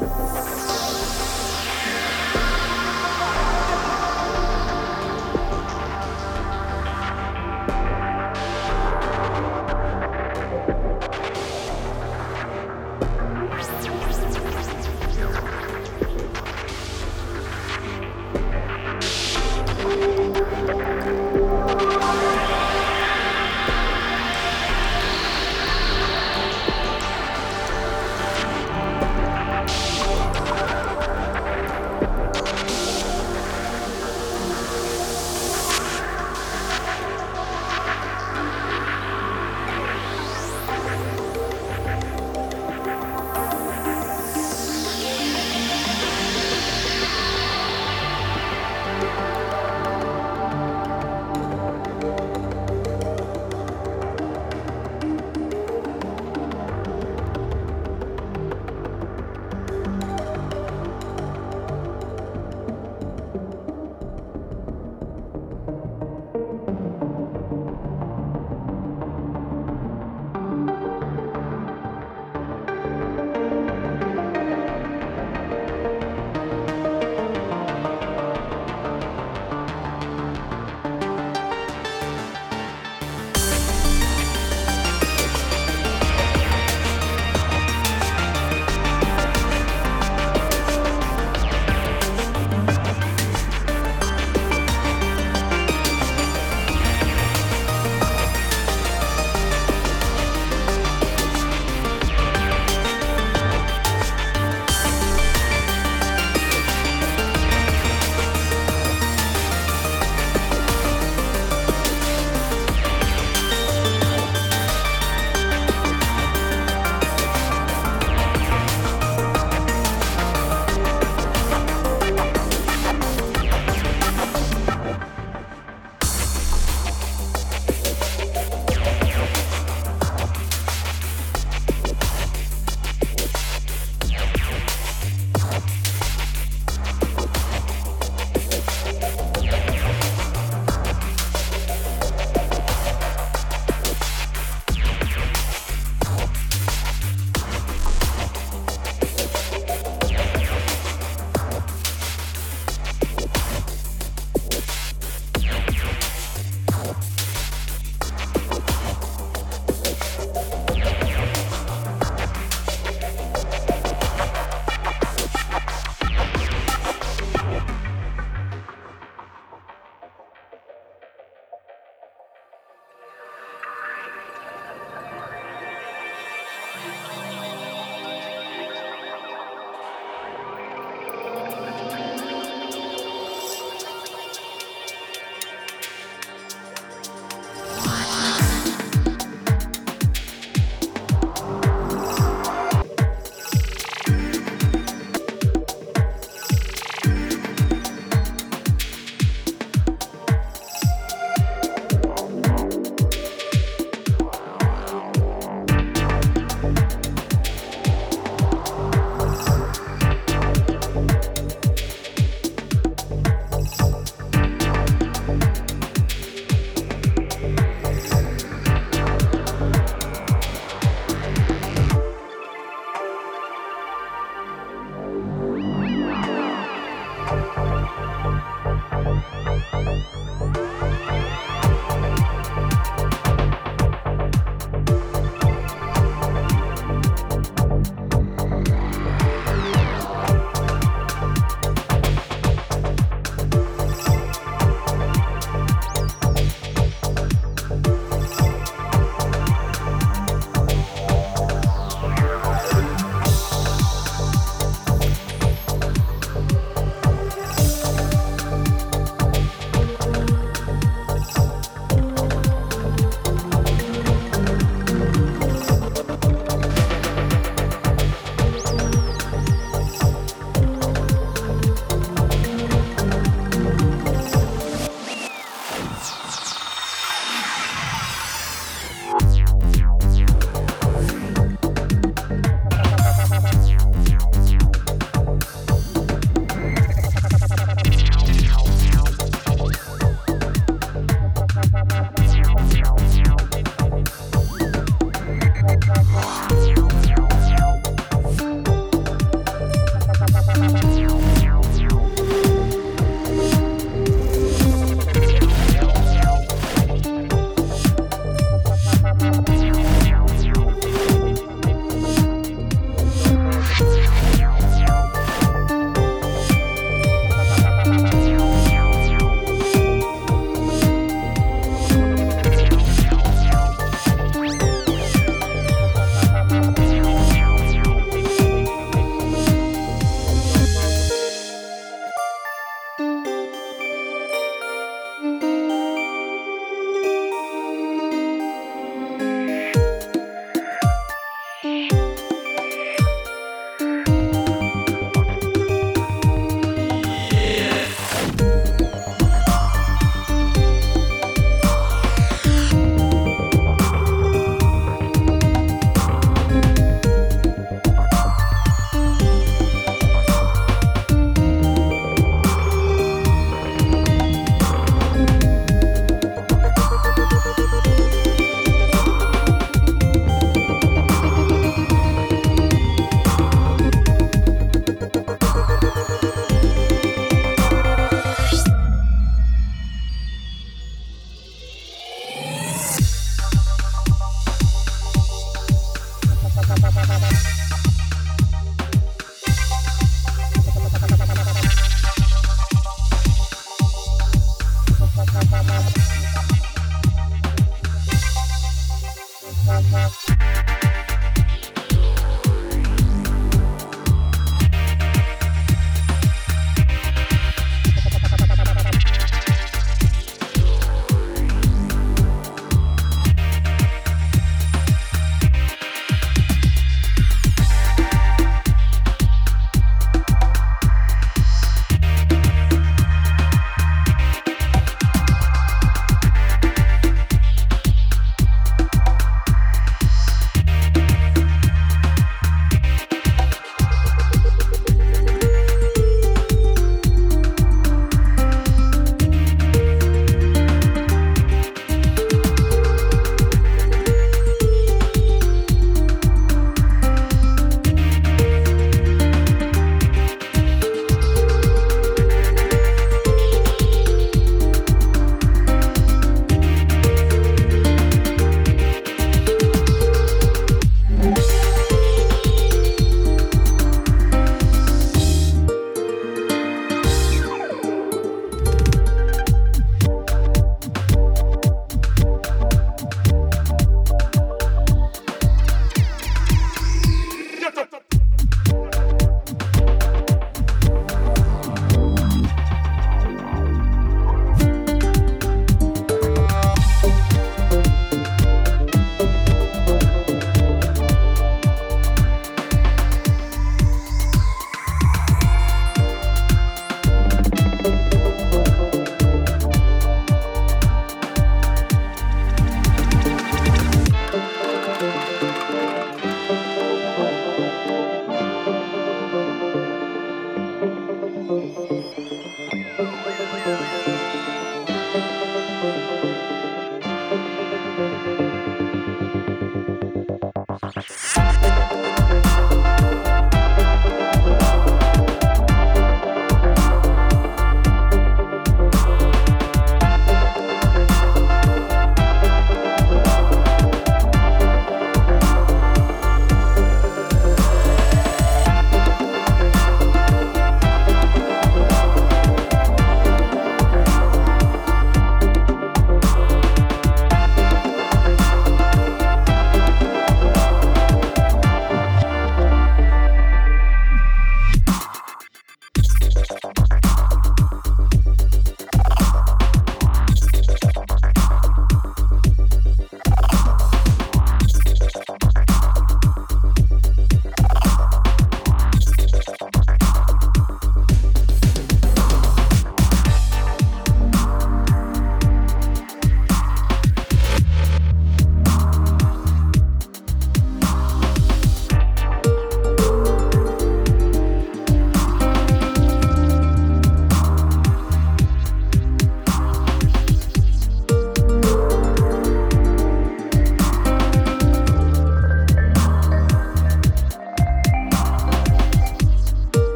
Bye.